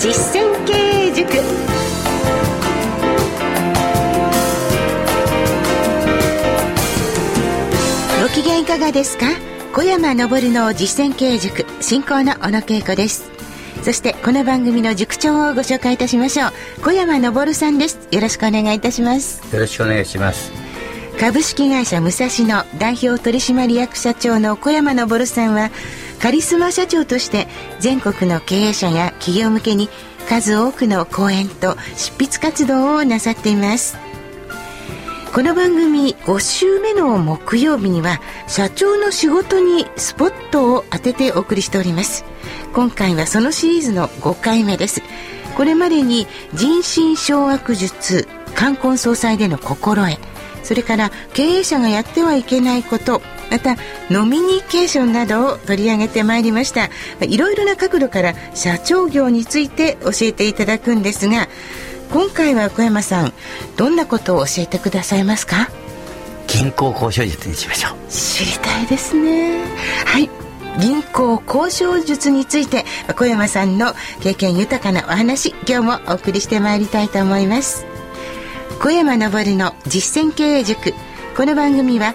実践経営塾。ご機嫌いかがですか？小山昇の実践経営塾進行の小野恵子です。そしてこの番組の塾長をご紹介いたしましょう。小山昇さんです。よろしくお願いいたします。よろしくお願いします。株式会社武蔵野代表取締役社長の小山昇さんはカリスマ社長として全国の経営者や企業向けに数多くの講演と執筆活動をなさっています。この番組5週目の木曜日には社長の仕事にスポットを当ててお送りしております。今回はそのシリーズの5回目です。これまでに人心掌握術冠婚葬祭での心得それから経営者がやってはいけないことまたノミニケーションなどを取り上げてまいりました。いろいろな角度から社長業について教えていただくんですが今回は小山さんどんなことを教えてくださいますか？銀行交渉術にしましょう。知りたいですね。はい。銀行交渉術について小山さんの経験豊かなお話今日もお送りしてまいりたいと思います。小山昇の実践経営塾。この番組は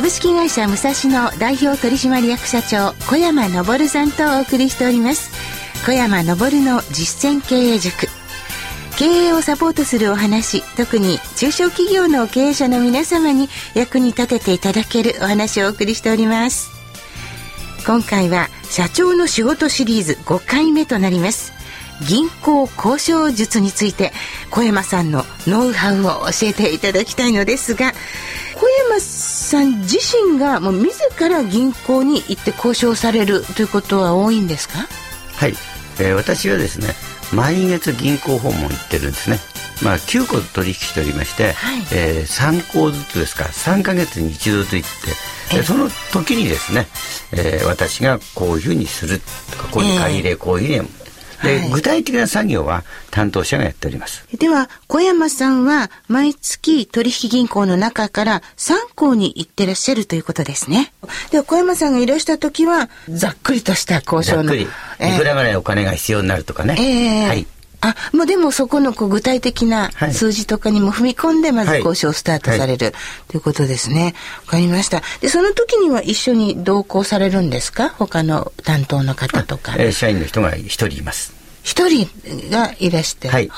株式会社武蔵野代表取締役社長小山昇さんとお送りしております。小山昇の実践経営塾。経営をサポートするお話特に中小企業の経営者の皆様に役に立てていただけるお話をお送りしております。今回は社長の仕事シリーズ5回目となります。銀行交渉術について小山さんのノウハウを教えていただきたいのですが小山さん自身がもう自ら銀行に行って交渉されるということは多いんですか？はい、えー、私はですね毎月銀行訪問行ってるんですね。まあ、9個取引しておりまして、はい、えー、3個ずつですから3か月に一度と言ってでその時にですね、えー、私がこういうふうにするとかこういう買い入れ、こういうふうにで、はい、具体的な作業は担当者がやっております。では、小山さんは毎月取引銀行の中から3行に行ってらっしゃるということですね。では、小山さんがいらした時は、ざっくりとした交渉の。ざっくり。いくらぐらいお金が必要になるとかね。えー、はい。あ、もうでもそこのこう具体的な数字とかにも踏み込んで、まず交渉をスタートされる、はい、ということですね。わかりました。で、その時には一緒に同行されるんですか？他の担当の方とか。えー、社員の人が一人います。一人がいらして。はい。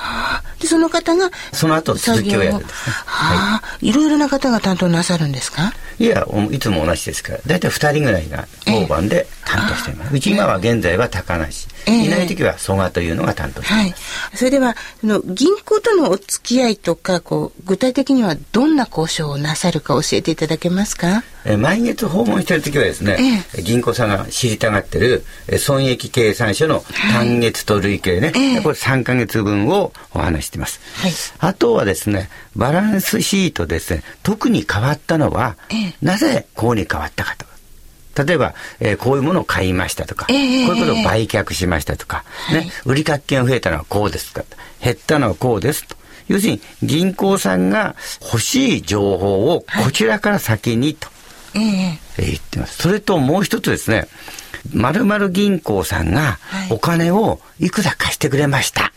で、その方が、その後続きをやるんですね。はあ、いろいろな方が担当なさるんですか？いや、いつも同じですから、大体二人ぐらいが当番で担当しています。うち今は現在は高梨。いない時は蘇我というのが担当しています。はい、それではその銀行とのお付き合いとかこう具体的にはどんな交渉をなさるか教えていただけますか？え毎月訪問している時はですね、ええ、銀行さんが知りたがってる損益計算書の単月と累計ね、はい、これ3か月分をお話しています、はい、あとはですねバランスシートですね特に変わったのは、え、なぜこうに変わったかと。例えば、えー、こういうものを買いましたとか、えー、こういうことを売却しましたとか、ね、はい、売掛金が増えたのはこうですとか、減ったのはこうですと。要するに銀行さんが欲しい情報をこちらから先にと、はい、えー、言ってます。それともう一つですね、まるまる銀行さんがお金をいくら貸してくれました。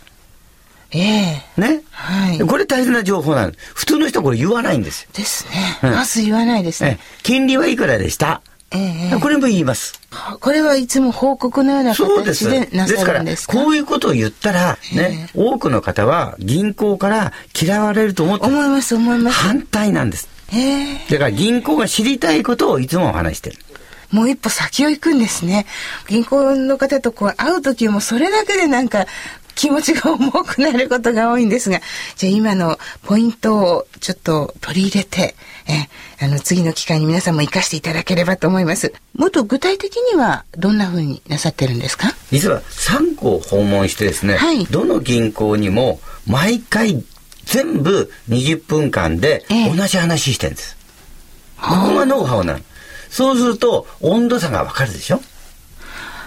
ええー、ね、はい。これ大切な情報なんです。普通の人はこれ言わないんですよ。ですね。うん、まず言わないですね。金利はいくらでした？ええ、これも言います。これはいつも報告のような形でなさるんですか？こういうことを言ったら、ね、えー、多くの方は銀行から嫌われると思って思います、思います。反対なんです。えー、だから銀行が知りたいことをいつもお話してる。もう一歩先を行くんですね。銀行の方とこう会う時もそれだけでなんか気持ちが重くなることが多いんですが、じゃあ今のポイントをちょっと取り入れて、え、あの、次の機会に皆さんも活かしていただければと思います。もっと具体的にはどんな風になさってるんですか？実は3個訪問してですね、はい、どの銀行にも毎回全部20分間で同じ話してるんです。えここがノウハウなの。そうすると温度差がわかるでしょ？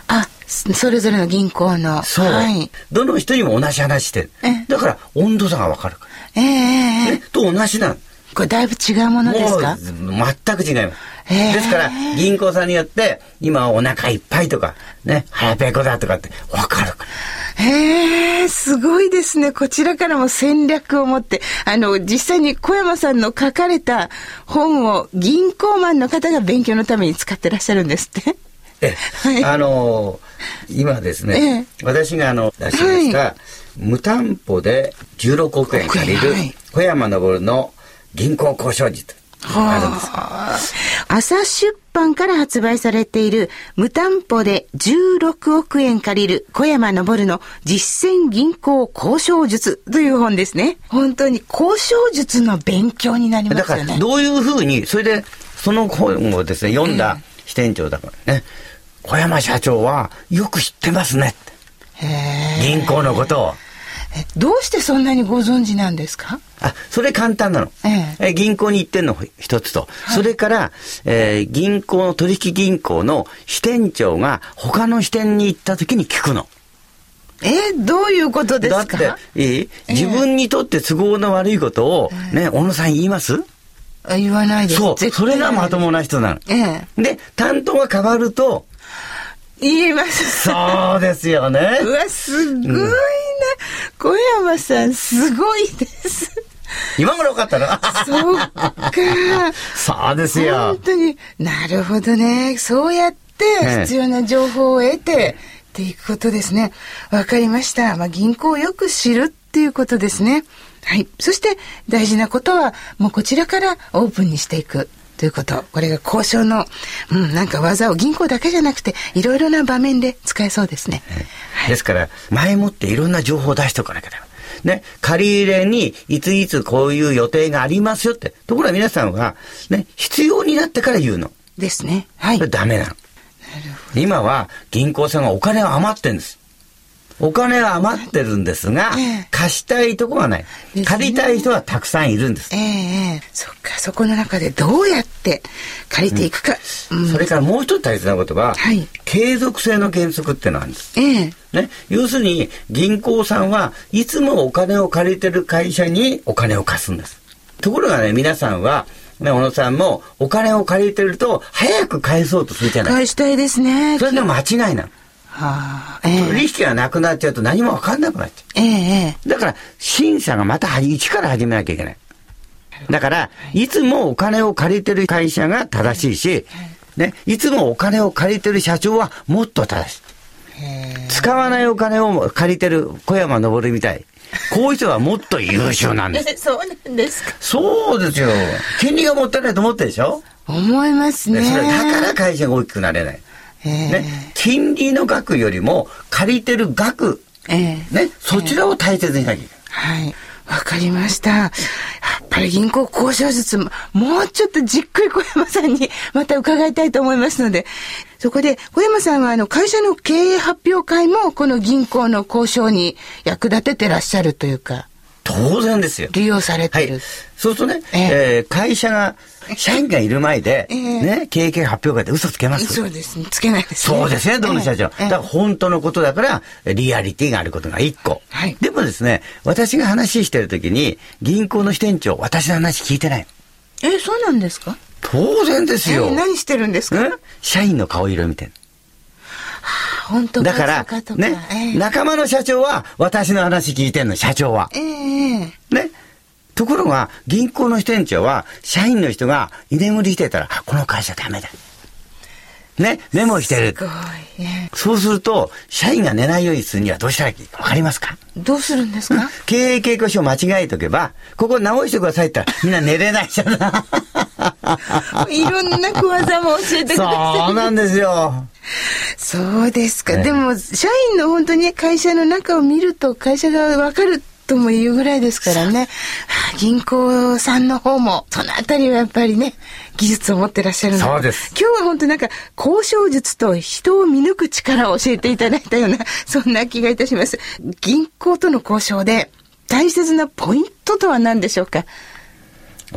あ、それぞれの銀行の。そう。はい、どの人にも同じ話してる。だから温度差がわかるから。ええー、ね、と同じなの。これだいぶ違うものですか？全く違います。ですから、銀行さんによって、今お腹いっぱいとか、ね、腹ペコだとかってわかるから。へえ、すごいですね。こちらからも戦略を持って、あの、実際に小山さんの書かれた本を銀行マンの方が勉強のために使ってらっしゃるんですって。え、はい、あのー、今ですね、え私があの出しました、はい、無担保で16億円借りる小山昇の銀行交渉術あるんです。朝出版から発売されている無担保で16億円借りる小山昇の実践銀行交渉術という本ですね。本当に交渉術の勉強になりますよね。だからどういうふうに、それでその本をですね、読んだ支店長だからね、小山社長はよく知ってますね。銀行のことを。どうしてそんなにご存知なんですか？あ、それ簡単なの。ええ、銀行に行ってんの一つと、はい、それから、えー、銀行の取引銀行の支店長が他の支店に行った時に聞くの。えどういうことですか？だって、いい？自分にとって都合の悪いことを、ね、小野さん言います？言わないです。そう。それがまともな人なの。ええ、で、担当が変わると、言います。そうですよね。うわ、すごいな。うん、小山さん、すごいです。今頃分かったな。そうか。そうですよ。本当に、なるほどね。そうやって必要な情報を得て、っていくことですね。わかりました。まあ、銀行をよく知るっていうことですね。はい。そして大事なことは、もうこちらからオープンにしていく。ということ。これが交渉の、うん、なんか技を銀行だけじゃなくて、いろいろな場面で使えそうですね。はい、ですから、前もっていろんな情報を出しておかなきゃダメ。ね、借り入れにいついつこういう予定がありますよって。ところが皆さんは、ね、必要になってから言うの。ですね。はい。ダメなの。な今は銀行さんがお金が余ってんです。お金は余ってるんですが、えー、貸したいとこはない、ね、借りたい人はたくさんいるんです。ええー、そっか、そこの中でどうやって借りていくか。うんうん、それからもう一つ大切なことは、はい、継続性の原則ってのがあるんです。えー、ね、要するに銀行さんはいつもお金を借りてる会社にお金を貸すんです。ところがね、皆さんは、ね、小野さんもお金を借りてると早く返そうとするじゃない返したいですね。それで間違いなの。はあえー、取引がなくなっちゃうと何も分かんなくなっちゃう。えー、だから、審査がまた一から始めなきゃいけない。だから、いつもお金を借りてる会社が正しいし、ね、いつもお金を借りてる社長はもっと正しい。使わないお金を借りてる小山昇みたい。こういう人はもっと優秀なんです。そうなんですか。そうですよ。権利がもったいないと思ってるでしょ？思いますね。だから会社が大きくなれない。ね、金利の額よりも借りてる額、ね、そちらを大切にしなきゃいけない。はい。わかりました。やっぱり銀行交渉術も、もうちょっとじっくり小山さんにまた伺いたいと思いますので、そこで小山さんはあの会社の経営発表会もこの銀行の交渉に役立ててらっしゃるというか。当然ですよ。利用されてる。はい、そうするとね、えー、えー、会社が、社員がいる前で、えー、ね、経営発表会で嘘つけますそうですね。つけないですね。そうですね、どの社長。えー、だから本当のことだから、リアリティがあることが一個。はい。でもですね、私が話してる時に、銀行の支店長、私の話聞いてない。えー、そうなんですか？当然ですよ。えー、何してるんですか、社員の顔色見てる。本当だから、ね、えー、仲間の社長は私の話聞いてんの、社長は。ええー、ね。ところが、銀行の支店長は、社員の人が居眠りしてたら、この会社ダメだ。ね、メモしてる。すごい、ね。そうすると、社員が寝ないようにするにはどうしたらいいかわかりますか？どうするんですか、経営傾向書を間違えとけば、ここ直してくださいって言ったら、みんな寝れないじゃない ろんな小技も教えてください。そうなんですよ。そうですか、ね、でも社員の本当に会社の中を見ると会社がわかるとも言うぐらいですからね。銀行さんの方も、そのあたりはやっぱりね、技術を持ってらっしゃるのそうです。今日は本当なんか、交渉術と人を見抜く力を教えていただいたような、そんな気がいたします。銀行との交渉で、大切なポイントとは何でしょうか？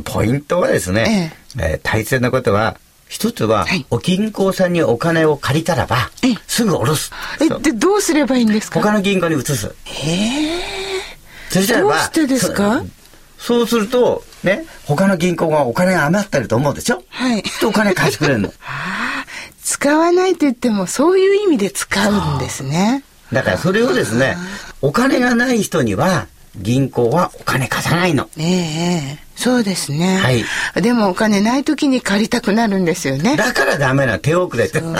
ポイントはですね、えええー、大切なことは、一つは、はい、お銀行さんにお金を借りたらば、すぐ下ろす。え、で、どうすればいいんですか？他の銀行に移す。へえ。そしたらば、どうしてですか？そうすると、ね、他の銀行がお金が余ってると思うでしょ？はい。お金貸してくれるの。は あ、使わないと言っても、そういう意味で使うんですね。だからそれをですね、お金がない人には、銀行はお金貸さないの。ええそうですね。はい。でもお金ない時に借りたくなるんですよね。だからダメな手遅れって。そう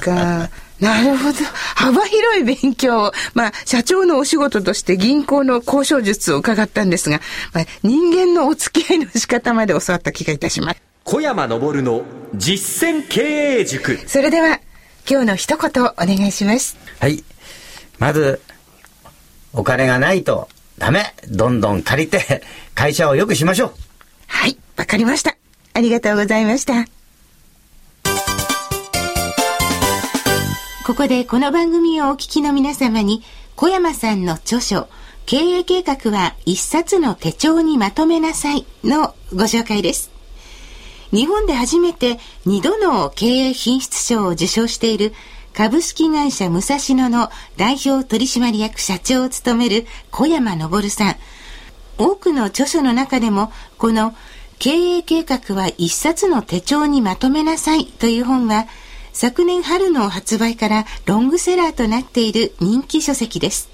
か。なるほど。幅広い勉強まあ、社長のお仕事として銀行の交渉術を伺ったんですが、まあ、人間のお付き合いの仕方まで教わった気がいたします。小山昇の実践経営塾。それでは、今日の一言お願いします。はい。まず、お金がないとダメ。どんどん借りて、会社を良くしましょう。はい、わかりました。ありがとうございました。ここでこの番組をお聞きの皆様に、小山さんの著書、経営計画は一冊の手帳にまとめなさいのご紹介です。日本で初めて2度の経営品質賞を受賞している株式会社武蔵野の代表取締役社長を務める小山昇さん。多くの著書の中でも、この経営計画は一冊の手帳にまとめなさいという本は、昨年春の発売からロングセラーとなっている人気書籍です。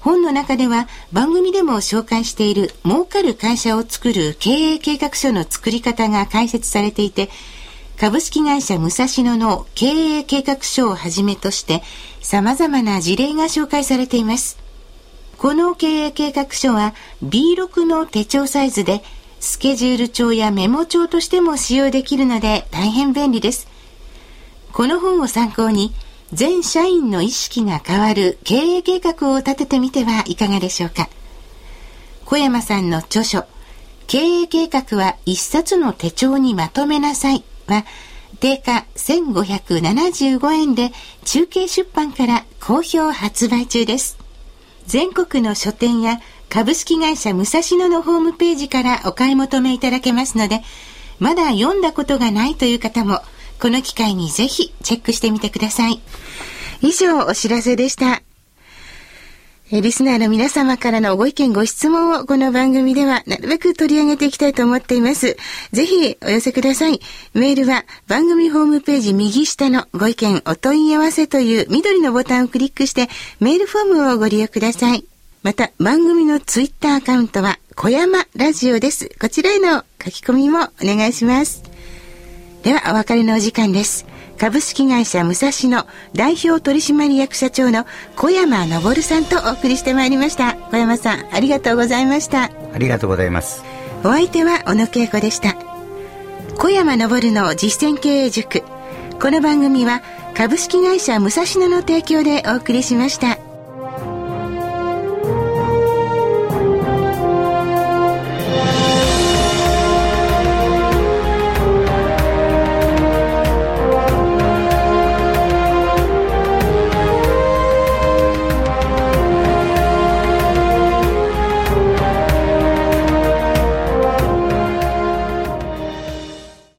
本の中では番組でも紹介している儲かる会社を作る経営計画書の作り方が解説されていて、株式会社武蔵野の経営計画書をはじめとして様々な事例が紹介されています。この経営計画書は B6 の手帳サイズでスケジュール帳やメモ帳としても使用できるので大変便利です。この本を参考に、全社員の意識が変わる経営計画を立ててみてはいかがでしょうか。小山さんの著書、経営計画は一冊の手帳にまとめなさいは、定価1575円で中継出版から好評発売中です。全国の書店や株式会社武蔵野のホームページからお買い求めいただけますので、まだ読んだことがないという方も、この機会にぜひチェックしてみてください。以上お知らせでした。リスナーの皆様からのご意見ご質問をこの番組ではなるべく取り上げていきたいと思っています。ぜひお寄せください。メールは番組ホームページ右下のご意見お問い合わせという緑のボタンをクリックしてメールフォームをご利用ください。また番組のツイッターアカウントは小山ラジオです。こちらへの書き込みもお願いします。ではお別れのお時間です。株式会社武蔵野代表取締役社長の小山昇さんとお送りしてまいりました。小山さんありがとうございました。ありがとうございます。お相手は小野恵子でした。小山昇の実践経営塾。この番組は株式会社武蔵野の提供でお送りしました。